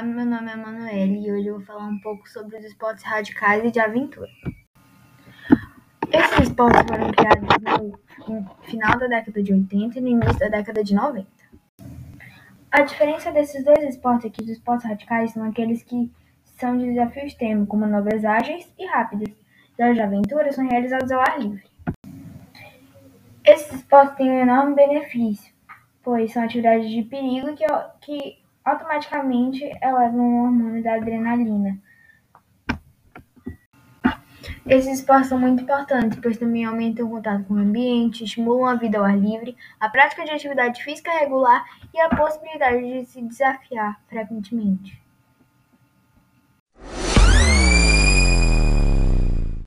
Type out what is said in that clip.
Emanuele e hoje eu vou falar um pouco sobre os esportes radicais e de aventura. Esses esportes foram criados no final da década de 80 e no início da década de 90. A diferença desses dois esportes é que os esportes radicais são aqueles que são de desafio extremo, como manobras ágeis e rápidas, e os de aventura são realizados ao ar livre. Esses esportes têm um enorme benefício, pois são atividades de perigo que, que automaticamente elevam o hormônio da adrenalina. Esses esportes são muito importantes, pois também aumentam o contato com o ambiente, estimulam a vida ao ar livre, a prática de atividade física regular e a possibilidade de se desafiar frequentemente.